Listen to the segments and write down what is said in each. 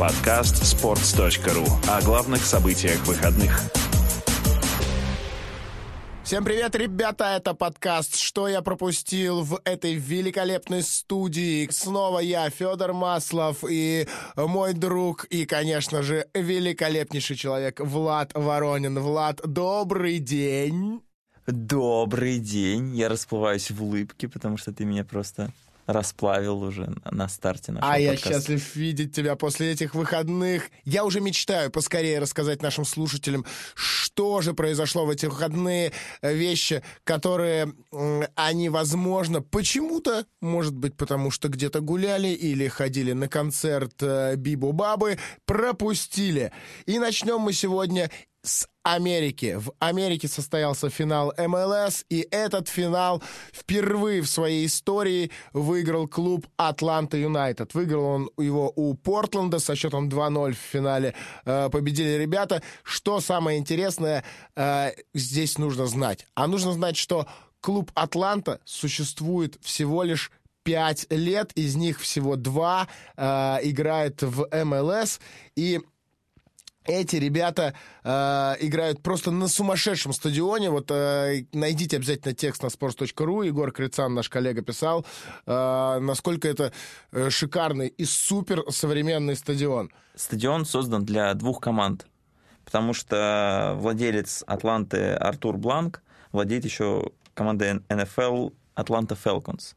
Подкаст sports.ru о главных событиях выходных. Всем привет, ребята! Это подкаст «Что я пропустил» в этой великолепной студии. Снова я, Федор Маслов, и мой друг, и, конечно же, великолепнейший человек Влад Воронин. Влад, добрый день! Добрый день. Я расплываюсь в улыбке, потому что ты меня просто расплавил уже на старте нашего А я подкаста. счастлив видеть тебя после этих выходных. Я уже мечтаю поскорее рассказать нашим слушателям, что же произошло в эти выходные, вещи, которые они, возможно, почему-то, может быть, потому что где-то гуляли или ходили на концерт э, Бибу-Бабы, пропустили. И начнем мы сегодня с Америки. В Америке состоялся финал МЛС, и этот финал впервые в своей истории выиграл клуб Атланта Юнайтед. Выиграл он его у Портленда со счетом 2-0 в финале. Э, победили ребята. Что самое интересное э, здесь нужно знать? А нужно знать, что клуб Атланта существует всего лишь пять лет, из них всего два э, играет в МЛС, и эти ребята э, играют просто на сумасшедшем стадионе. Вот э, найдите обязательно текст на sports.ru. Егор Крицан, наш коллега, писал, э, насколько это э, шикарный и супер современный стадион. Стадион создан для двух команд, потому что владелец Атланты Артур Бланк владеет еще командой НФЛ Атланта Falcons.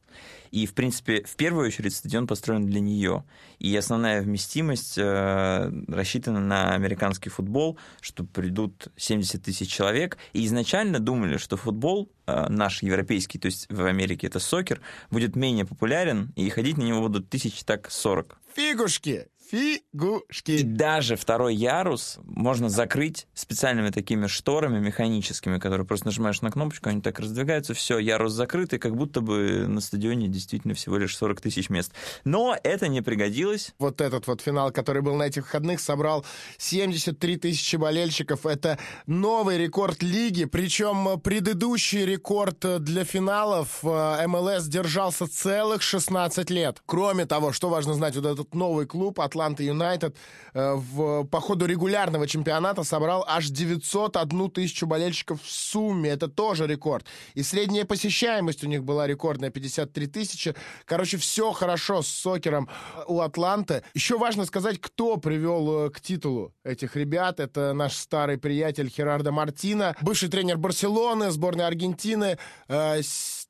И, в принципе, в первую очередь стадион построен для нее. И основная вместимость э, рассчитана на американский футбол, что придут 70 тысяч человек. И изначально думали, что футбол э, наш европейский, то есть в Америке это сокер, будет менее популярен, и ходить на него будут тысяч так 40. Фигушки! И Фигушки! даже второй ярус можно закрыть специальными такими шторами механическими, которые просто нажимаешь на кнопочку, они так раздвигаются, все, ярус закрыт, и как будто бы на стадионе действительно всего лишь 40 тысяч мест. Но это не пригодилось. Вот этот вот финал, который был на этих выходных, собрал 73 тысячи болельщиков. Это новый рекорд лиги, причем предыдущий рекорд для финалов э, МЛС держался целых 16 лет. Кроме того, что важно знать, вот этот новый клуб Атланта Юнайтед э, в, по ходу регулярного чемпионата собрал аж 901 тысячу болельщиков в сумме. Это тоже рекорд. И средняя посещаемость у них была рекордная 53 тысячи. Короче, все хорошо с сокером у Атланты. Еще важно сказать, кто привел э, к титулу этих ребят. Это наш старый приятель Херардо Мартина, бывший тренер Барселоны, сборной Аргентины.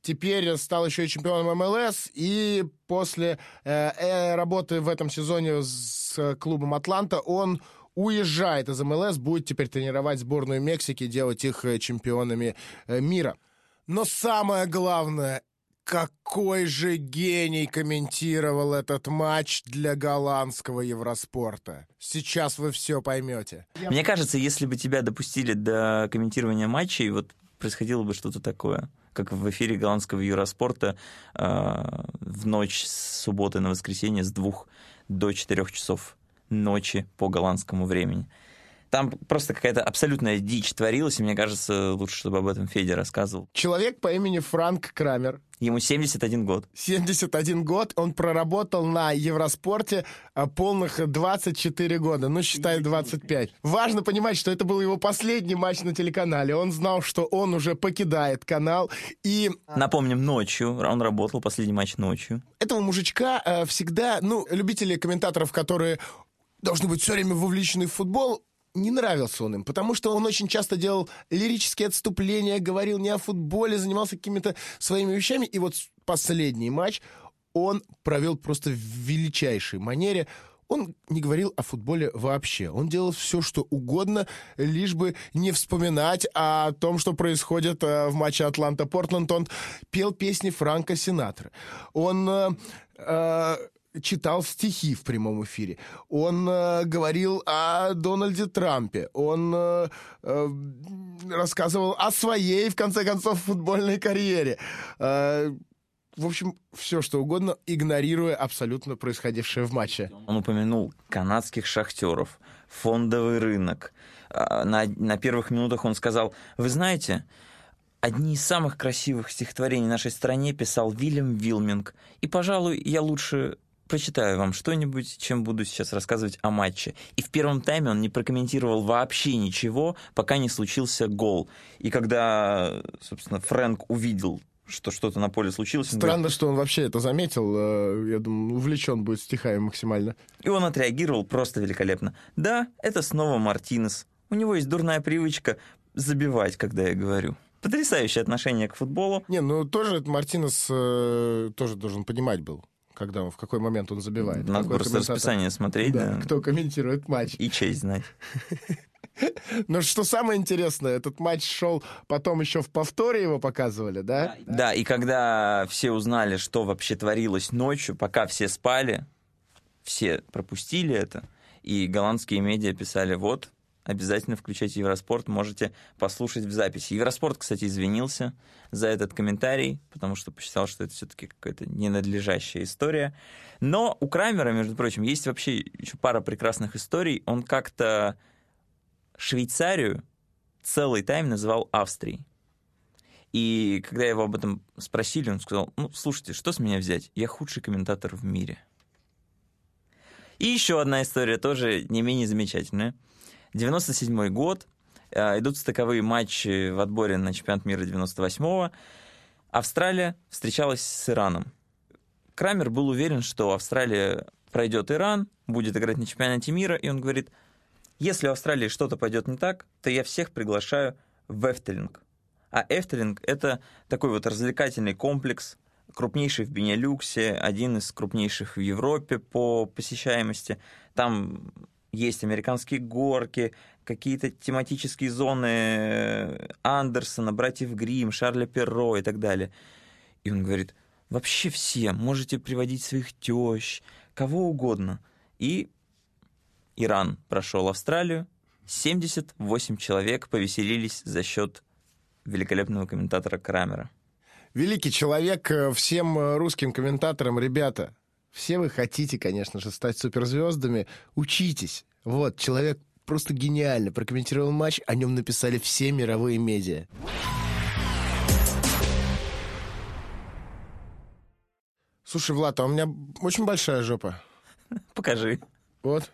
Теперь стал еще и чемпионом МЛС. И после э, э, работы в этом сезоне с клубом Атланта он уезжает из МЛС, будет теперь тренировать сборную Мексики, делать их э, чемпионами э, мира. Но самое главное, какой же гений комментировал этот матч для голландского Евроспорта. Сейчас вы все поймете. Мне кажется, если бы тебя допустили до комментирования матчей, вот происходило бы что-то такое, как в эфире голландского Юроспорта э, в ночь с субботы на воскресенье с двух до четырех часов ночи по голландскому времени. Там просто какая-то абсолютная дичь творилась, и мне кажется, лучше, чтобы об этом Федя рассказывал. Человек по имени Франк Крамер, Ему 71 год. 71 год, он проработал на Евроспорте а, полных 24 года, ну, считай, 25. Важно понимать, что это был его последний матч на телеканале. Он знал, что он уже покидает канал, и Напомним, ночью, он работал, последний матч ночью. этого мужичка э, всегда, ну, любители комментаторов, которые должны быть все время вовлечены в футбол, не нравился он им, потому что он очень часто делал лирические отступления, говорил не о футболе, занимался какими-то своими вещами. И вот последний матч он провел просто в величайшей манере. Он не говорил о футболе вообще. Он делал все, что угодно, лишь бы не вспоминать о том, что происходит э, в матче Атланта-Портленд. Он пел песни Франка Синатры. Он э, э, читал стихи в прямом эфире. Он э, говорил о Дональде Трампе. Он э, э, рассказывал о своей, в конце концов, футбольной карьере. Э, в общем, все что угодно, игнорируя абсолютно происходившее в матче. Он упомянул канадских шахтеров, фондовый рынок. А, На, на первых минутах он сказал, вы знаете, одни из самых красивых стихотворений нашей стране писал Вильям Вилминг, и, пожалуй, я лучше почитаю вам что-нибудь, чем буду сейчас рассказывать о матче. И в первом тайме он не прокомментировал вообще ничего, пока не случился гол. И когда, собственно, Фрэнк увидел что что-то на поле случилось. Странно, говорит, что он вообще это заметил. Э, я думаю, увлечен будет стихами максимально. И он отреагировал просто великолепно. Да, это снова Мартинес. У него есть дурная привычка забивать, когда я говорю. Потрясающее отношение к футболу. Не, ну тоже Мартинес э, тоже должен понимать был когда он, в какой момент он забивает. Надо просто расписание смотреть. Да, да, кто комментирует матч. И честь знать. Но что самое интересное, этот матч шел потом еще в повторе его показывали, да? Да, и когда все узнали, что вообще творилось ночью, пока все спали, все пропустили это, и голландские медиа писали, вот, обязательно включайте Евроспорт, можете послушать в записи. Евроспорт, кстати, извинился за этот комментарий, потому что посчитал, что это все-таки какая-то ненадлежащая история. Но у Крамера, между прочим, есть вообще еще пара прекрасных историй. Он как-то Швейцарию целый тайм называл Австрией. И когда его об этом спросили, он сказал, ну, слушайте, что с меня взять? Я худший комментатор в мире. И еще одна история, тоже не менее замечательная. 97 год, э, идут стыковые матчи в отборе на чемпионат мира 98-го. Австралия встречалась с Ираном. Крамер был уверен, что Австралия пройдет Иран, будет играть на чемпионате мира, и он говорит, если в Австралии что-то пойдет не так, то я всех приглашаю в Эфтелинг. А Эфтелинг — это такой вот развлекательный комплекс, крупнейший в Бенелюксе, один из крупнейших в Европе по посещаемости. Там есть американские горки, какие-то тематические зоны Андерсона, братьев Грим, Шарля Перро и так далее. И он говорит, вообще все, можете приводить своих тещ, кого угодно. И Иран прошел Австралию, 78 человек повеселились за счет великолепного комментатора Крамера. Великий человек э, всем э, русским комментаторам, ребята, все вы хотите, конечно же, стать суперзвездами, учитесь. Вот, человек просто гениально прокомментировал матч, о нем написали все мировые медиа. Слушай, Влад, а у меня очень большая жопа. Покажи. Вот.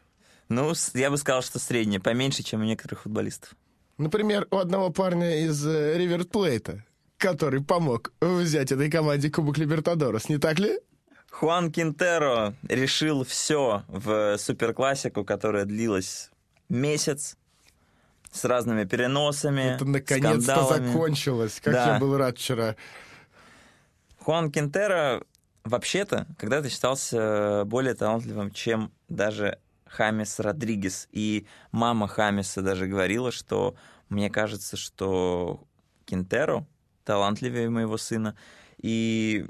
Ну, я бы сказал, что средняя, поменьше, чем у некоторых футболистов. Например, у одного парня из э, Риверплейта, который помог взять этой команде Кубок Либертадорос, не так ли? Хуан Кинтеро решил все в суперклассику, которая длилась месяц с разными переносами. Это наконец-то закончилось. Как да. я был рад вчера. Хуан Кинтеро вообще-то когда-то считался более талантливым, чем даже Хамис Родригес. И мама Хамиса даже говорила, что мне кажется, что Кинтеро талантливее моего сына. И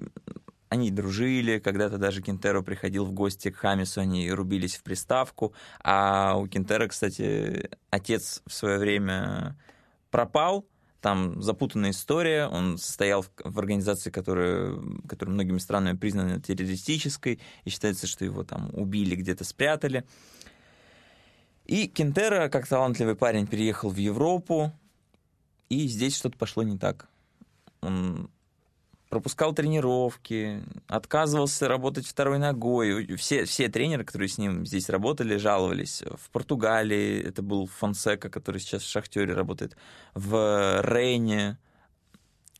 они дружили, когда-то даже Кинтеро приходил в гости к Хамису, они рубились в приставку. А у Кинтера, кстати, отец в свое время пропал, там запутанная история, он состоял в, в организации, которая, которая многими странами признана террористической, и считается, что его там убили, где-то спрятали. И Кентера, как талантливый парень, переехал в Европу, и здесь что-то пошло не так. Он пропускал тренировки, отказывался работать второй ногой. Все, все тренеры, которые с ним здесь работали, жаловались. В Португалии это был Фонсека, который сейчас в Шахтере работает. В Рейне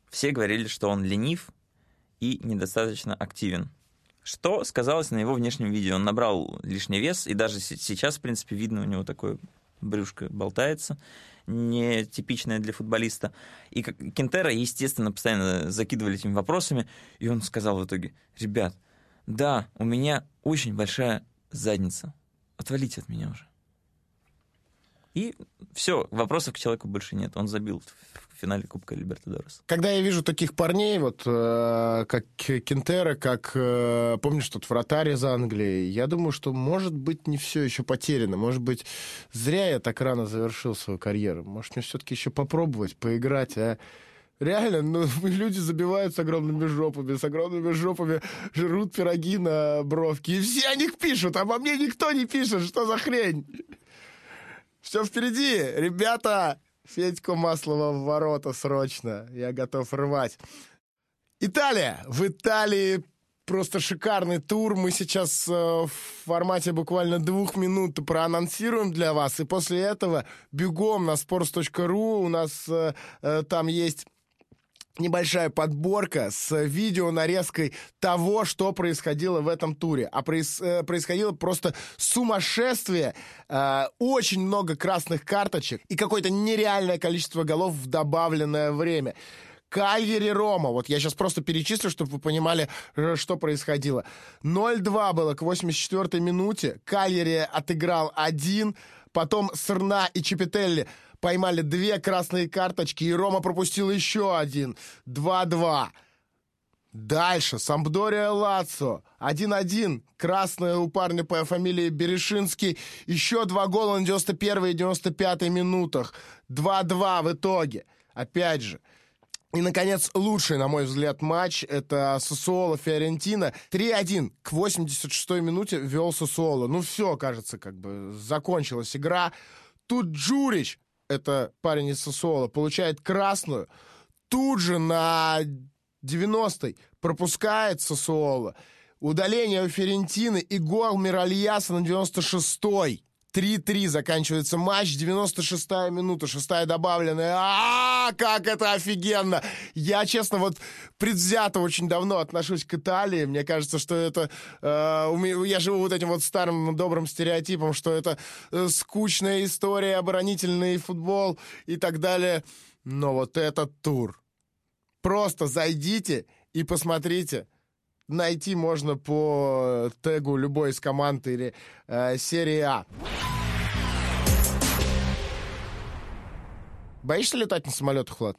все говорили, что он ленив и недостаточно активен. Что сказалось на его внешнем виде? Он набрал лишний вес, и даже сейчас, в принципе, видно у него такое брюшко болтается нетипичная для футболиста. И Кентера, естественно, постоянно закидывали этими вопросами, и он сказал в итоге, ребят, да, у меня очень большая задница, отвалите от меня уже. И все, вопросов к человеку больше нет. Он забил в финале Кубка Либертадорес. Когда я вижу таких парней, вот э, как Кентера, как, э, помнишь, тот вратарь из Англии, я думаю, что, может быть, не все еще потеряно. Может быть, зря я так рано завершил свою карьеру. Может, мне все-таки еще попробовать, поиграть, а? Реально, ну, люди забивают с огромными жопами, с огромными жопами жрут пироги на бровке. И все о них пишут, а обо мне никто не пишет. Что за хрень? Все впереди, ребята! Федьку Маслова в ворота срочно. Я готов рвать. Италия. В Италии просто шикарный тур. Мы сейчас э, в формате буквально двух минут проанонсируем для вас. И после этого бегом на sports.ru. У нас э, э, там есть небольшая подборка с видео нарезкой того, что происходило в этом туре. А проис, э, происходило просто сумасшествие, э, очень много красных карточек и какое-то нереальное количество голов в добавленное время. Кальери Рома. Вот я сейчас просто перечислю, чтобы вы понимали, э, что происходило. 0-2 было к 84-й минуте. Кальери отыграл один. Потом Срна и Чепетелли поймали две красные карточки, и Рома пропустил еще один. 2-2. Дальше. Сампдория Лацо. 1-1. Красная у парня по фамилии Берешинский. Еще два гола на 91 и 95 минутах. 2-2 в итоге. Опять же. И, наконец, лучший, на мой взгляд, матч — это Сосуола Фиорентина. 3-1 к 86-й минуте вел Сосуола. Ну все, кажется, как бы закончилась игра. Тут Джурич это парень из Сосуола, получает красную, тут же на 90-й пропускает Сосуола. Удаление у Ферентины и гол Миральяса на 96-й. 3-3 заканчивается матч, 96-я минута, шестая добавленная. А, как это офигенно! Я, честно, вот предвзято очень давно отношусь к Италии. Мне кажется, что это... Э, я живу вот этим вот старым добрым стереотипом, что это э, скучная история, оборонительный футбол и так далее. Но вот этот тур. Просто зайдите и посмотрите найти можно по тегу любой из команд или э, серии А. Боишься летать на самолетах, Влад?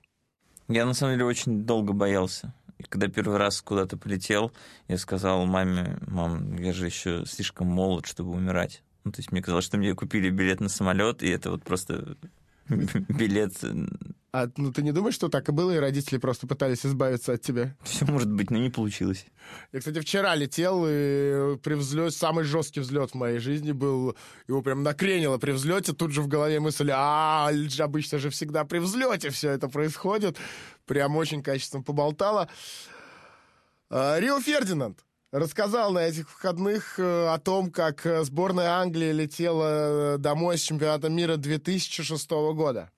Я, на самом деле, очень долго боялся. И когда первый раз куда-то полетел, я сказал маме, мам, я же еще слишком молод, чтобы умирать. Ну, то есть мне казалось, что мне купили билет на самолет, и это вот просто билет а ну ты не думаешь, что так и было, и родители просто пытались избавиться от тебя? Все может быть, но не получилось. Я, кстати, вчера летел, и при взлете, самый жесткий взлет в моей жизни был, его прям накренило при взлете, тут же в голове мысль, а, обычно же всегда при взлете все это происходит. Прям очень качественно поболтало. А, Рио Фердинанд рассказал на этих выходных э, о том, как э, сборная Англии летела домой с чемпионата мира 2006 года.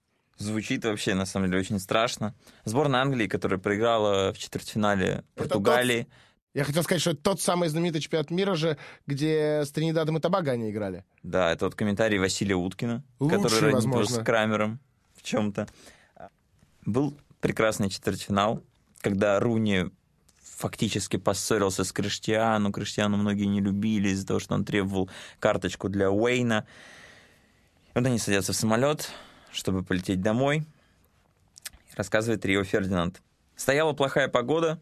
Звучит вообще, на самом деле, очень страшно. Сборная Англии, которая проиграла в четвертьфинале Португалии. Тот... Я хотел сказать, что это тот самый знаменитый чемпионат мира же, где с Тринидадом и Тобаго они играли. Да, это вот комментарий Василия Уткина, Лучший, который возможно. с Крамером в чем-то. Был прекрасный четвертьфинал, когда Руни фактически поссорился с Криштиану. Криштиану многие не любили из-за того, что он требовал карточку для Уэйна. И вот они садятся в самолет, чтобы полететь домой. Рассказывает Рио Фердинанд. Стояла плохая погода,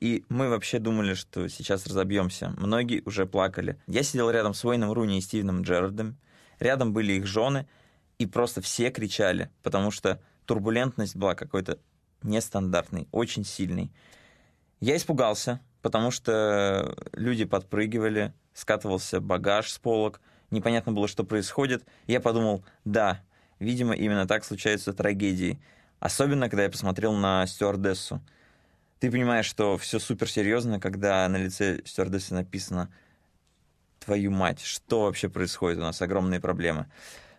и мы вообще думали, что сейчас разобьемся. Многие уже плакали. Я сидел рядом с Уэйном Руни и Стивеном Джерардом. Рядом были их жены, и просто все кричали, потому что турбулентность была какой-то нестандартной, очень сильной. Я испугался, потому что люди подпрыгивали, скатывался багаж с полок, непонятно было, что происходит. Я подумал, да, Видимо, именно так случаются трагедии. Особенно, когда я посмотрел на стюардессу. Ты понимаешь, что все суперсерьезно, когда на лице стюардессы написано «Твою мать, что вообще происходит? У нас огромные проблемы».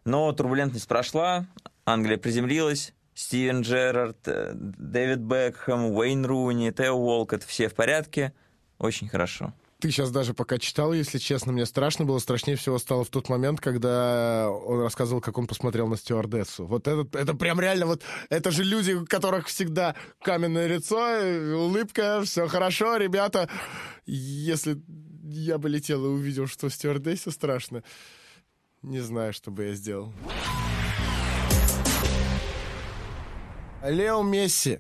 Но турбулентность прошла, Англия приземлилась, Стивен Джерард, э, Дэвид Бекхэм, Уэйн Руни, Тео Уолкот, все в порядке, очень хорошо. Ты сейчас даже пока читал, если честно, мне страшно было. Страшнее всего стало в тот момент, когда он рассказывал, как он посмотрел на стюардессу. Вот это, это прям реально вот... Это же люди, у которых всегда каменное лицо, улыбка, все хорошо, ребята. Если я бы летел и увидел, что стюардессе страшно, не знаю, что бы я сделал. Лео Месси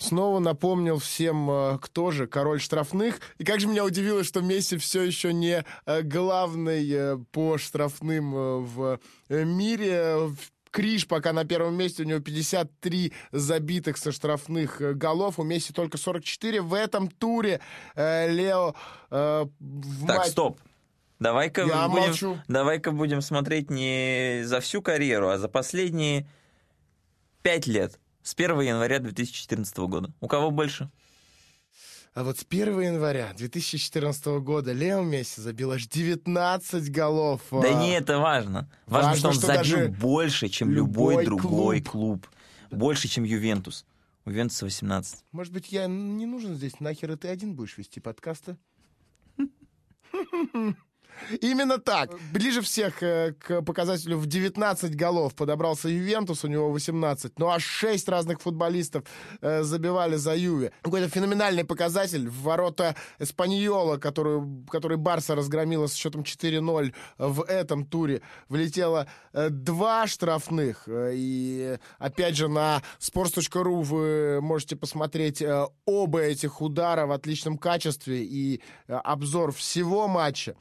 снова напомнил всем, э, кто же король штрафных. И как же меня удивило, что Месси все еще не э, главный э, по штрафным в мире. Криш пока на первом месте, у него 53 забитых со штрафных голов, у Месси только 44. В этом туре Лео... так, мать... стоп. Давай-ка будем, давай-ка будем смотреть не за всю карьеру, а за последние пять лет. С 1 января 2014 года. У кого больше? А вот с 1 января 2014 года Лео Месси забил аж 19 голов. Да А, не это важно. Важно, Важно, что он что забил больше, чем любой, любой другой клуб. Больше, чем Ювентус. У Ювентуса 18. Может быть, я не нужен здесь, нахер и ты один будешь вести подкасты? Именно так. Ближе всех э, к показателю в 19 голов подобрался Ювентус, у него 18. Ну, аж 6 разных футболистов э, забивали за Юве. Какой-то феноменальный показатель. В ворота Эспаньола, которую, который Барса разгромила с счетом 4-0 в этом туре, влетело э, два штрафных. И, опять же, на sports.ru вы можете посмотреть оба этих удара в отличном качестве и обзор всего матча.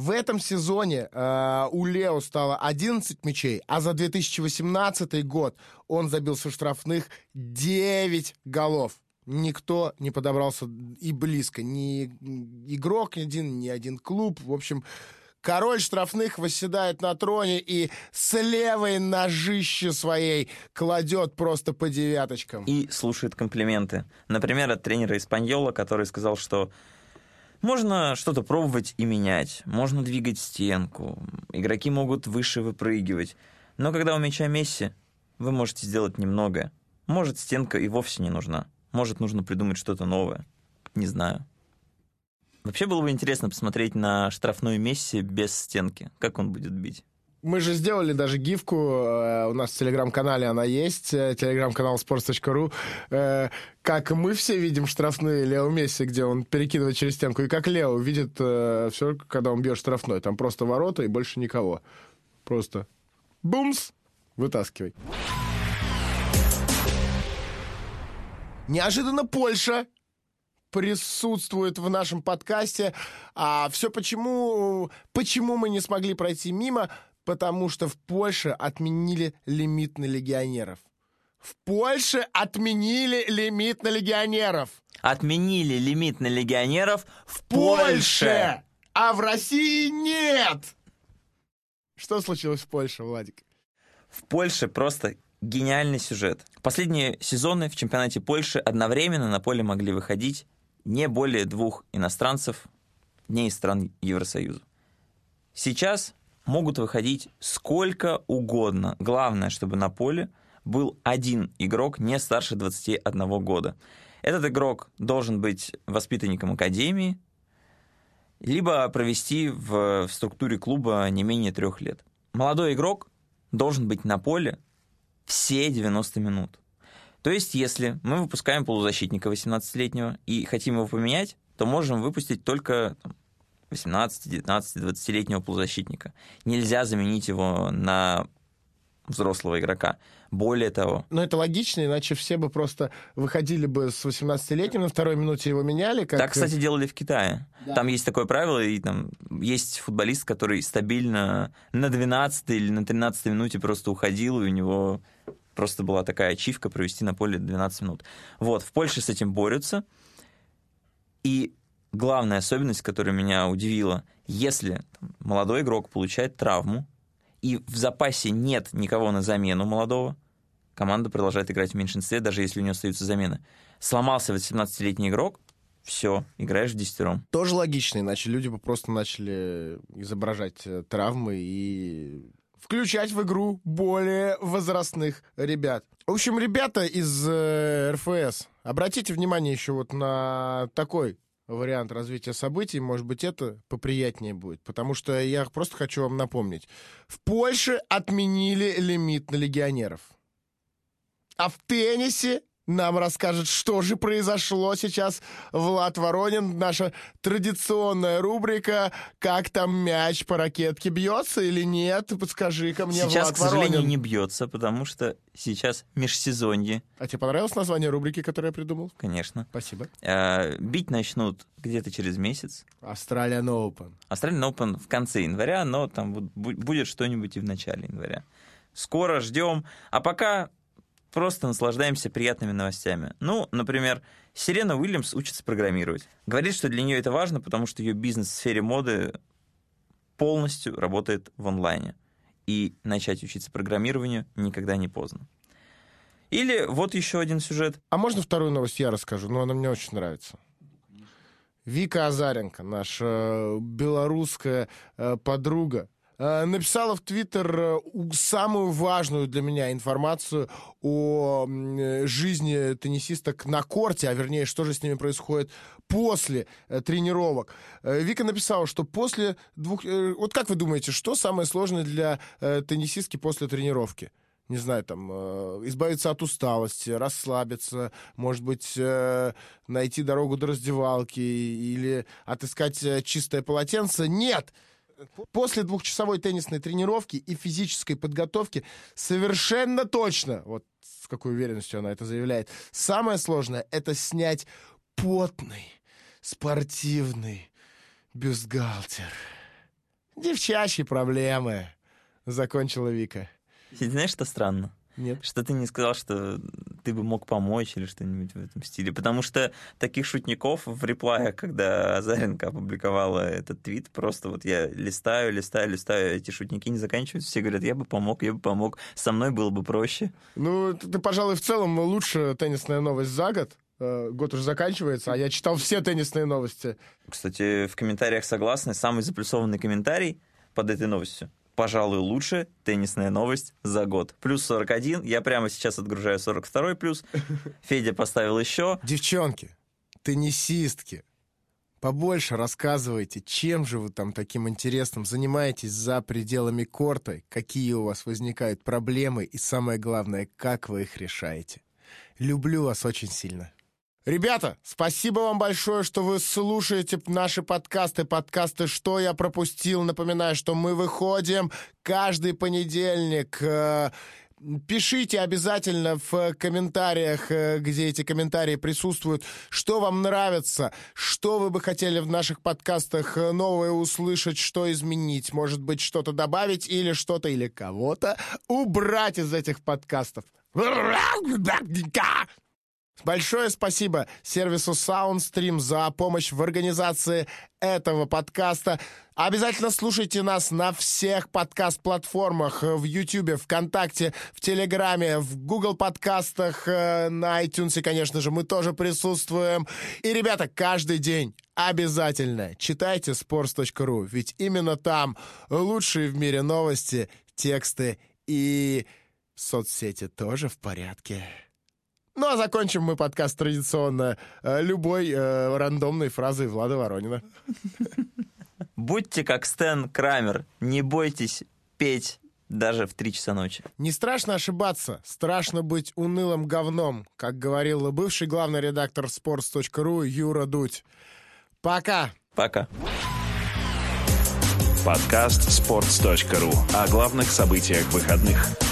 В этом сезоне э, у Лео стало 11 мячей, а за 2018 год он забил со штрафных 9 голов. Никто не подобрался и близко. Ни игрок один, ни один клуб. В общем, король штрафных восседает на троне и с левой ножище своей кладет просто по девяточкам. И слушает комплименты. Например, от тренера Испаньола, который сказал, что можно что-то пробовать и менять, можно двигать стенку, игроки могут выше выпрыгивать. Но когда у мяча Месси, вы можете сделать немного. Может, стенка и вовсе не нужна. Может, нужно придумать что-то новое. Не знаю. Вообще было бы интересно посмотреть на штрафной Месси без стенки. Как он будет бить? Мы же сделали даже гифку, э, у нас в телеграм-канале она есть, э, телеграм-канал sports.ru, э, как мы все видим штрафные Лео Месси, где он перекидывает через стенку, и как Лео видит все, когда он бьет штрафной. Там просто ворота и больше никого. Просто бумс, вытаскивай. Неожиданно Польша присутствует в нашем подкасте. А все почему, почему мы не смогли пройти мимо? Потому что в Польше отменили лимит на легионеров. В Польше отменили лимит на легионеров. Отменили лимит на легионеров в Польше! Польше! А в России нет! Что случилось в Польше, Владик? В Польше просто гениальный сюжет. Последние сезоны в чемпионате Польши одновременно на поле могли выходить не более двух иностранцев не из стран Евросоюза. Сейчас могут выходить сколько угодно. Главное, чтобы на поле был один игрок не старше 21 года. Этот игрок должен быть воспитанником академии, либо провести в, в структуре клуба не менее трех лет. Молодой игрок должен быть на поле все 90 минут. То есть, если мы выпускаем полузащитника 18-летнего и хотим его поменять, то можем выпустить только 18, 19, 20-летнего полузащитника. Нельзя заменить его на взрослого игрока. Более того... Но это логично, иначе все бы просто выходили бы с 18-летним, на второй минуте его меняли. Как... Так, кстати, делали в Китае. Да. Там есть такое правило, и там есть футболист, который стабильно на 12 или на 13 минуте просто уходил, и у него просто была такая ачивка провести на поле 12 минут. Вот, в Польше с этим борются. И главная особенность, которая меня удивила, если там, молодой игрок получает травму, и в запасе нет никого на замену молодого, команда продолжает играть в меньшинстве, даже если у нее остаются замены. Сломался 18-летний игрок, все, играешь в десятером. Тоже логично, иначе люди бы просто начали изображать э, травмы и включать в игру более возрастных ребят. В общем, ребята из э, РФС, обратите внимание еще вот на такой вариант развития событий, может быть, это поприятнее будет. Потому что я просто хочу вам напомнить. В Польше отменили лимит на легионеров. А в теннисе нам расскажет, что же произошло сейчас Влад Воронин, наша традиционная рубрика «Как там мяч по ракетке бьется или нет?» Подскажи-ка мне, Сейчас, Влад к сожалению, Воронин. не бьется, потому что сейчас межсезонье, А тебе понравилось название рубрики, которое я придумал? конечно. Спасибо. Э, Бить начнут где-то через месяц. Australian Open. Australian Open в конце января, но там будет что-нибудь и в начале января. Скоро ждем. А пока просто наслаждаемся приятными новостями. Ну, например, Сирена Уильямс учится программировать. Говорит, что для нее это важно, потому что ее бизнес в сфере моды полностью работает в онлайне. И начать учиться программированию никогда не поздно. Или вот еще один сюжет. А можно вторую новость я расскажу? Ну, она мне очень нравится. Вика Азаренко, наша белорусская подруга, написала в Твиттер самую важную для меня информацию о жизни теннисисток на корте, а вернее, что же с ними происходит после э, тренировок. Э, Вика написала, что после двух... Э, вот как вы думаете, что самое сложное для э, теннисистки после тренировки? не знаю, там, э, избавиться от усталости, расслабиться, может быть, э, найти дорогу до раздевалки или отыскать э, чистое полотенце. Нет! После двухчасовой теннисной тренировки и физической подготовки совершенно точно, вот с какой уверенностью она это заявляет, самое сложное — это снять потный, спортивный бюстгальтер. Девчачьи проблемы, закончила Вика. Знаешь, что странно? Нет. Что ты не сказал, что ты бы мог помочь или что-нибудь в этом стиле. Потому что таких шутников в реплаях, когда Азаренко опубликовала этот твит, просто вот я листаю, листаю, листаю, эти шутники не заканчиваются, все говорят, я бы помог, я бы помог, со мной было бы проще. Ну, ты, пожалуй, в целом лучше теннисная новость за год. Э, год уже заканчивается, а я читал все теннисные новости. Кстати, в комментариях согласны, самый заплюсованный комментарий под этой новостью. Пожалуй, лучше теннисная новость за год. Плюс 41. Я прямо сейчас отгружаю 42 плюс. Федя поставил еще. Девчонки, теннисистки, побольше рассказывайте, чем же вы там таким интересным занимаетесь за пределами корта, какие у вас возникают проблемы и самое главное, как вы их решаете. Люблю вас очень сильно. Ребята, спасибо вам большое, что вы слушаете наши подкасты. Подкасты «Что я пропустил?» Напоминаю, что мы выходим каждый понедельник. Э, пишите обязательно в комментариях, э, где эти комментарии присутствуют, что вам нравится, что вы бы хотели в наших подкастах новое услышать, что изменить, может быть, что-то добавить или что-то или кого-то убрать из этих подкастов. Большое спасибо сервису SoundStream за помощь в организации этого подкаста. Обязательно слушайте нас на всех подкаст-платформах в YouTube, ВКонтакте, в Телеграме, в Google подкастах, э, на iTunes, конечно же, мы тоже присутствуем. И, ребята, каждый день обязательно читайте sports.ru, ведь именно там лучшие в мире новости, тексты и соцсети тоже в порядке. Ну, а закончим мы подкаст традиционно э, любой э, рандомной фразой Влада Воронина. Будьте как Стэн Крамер, не бойтесь петь даже в три часа ночи. Не страшно ошибаться, страшно быть унылым говном, как говорил бывший главный редактор sports.ru Юра Дудь. Пока! Пока. Подкаст sports.ru о главных событиях выходных.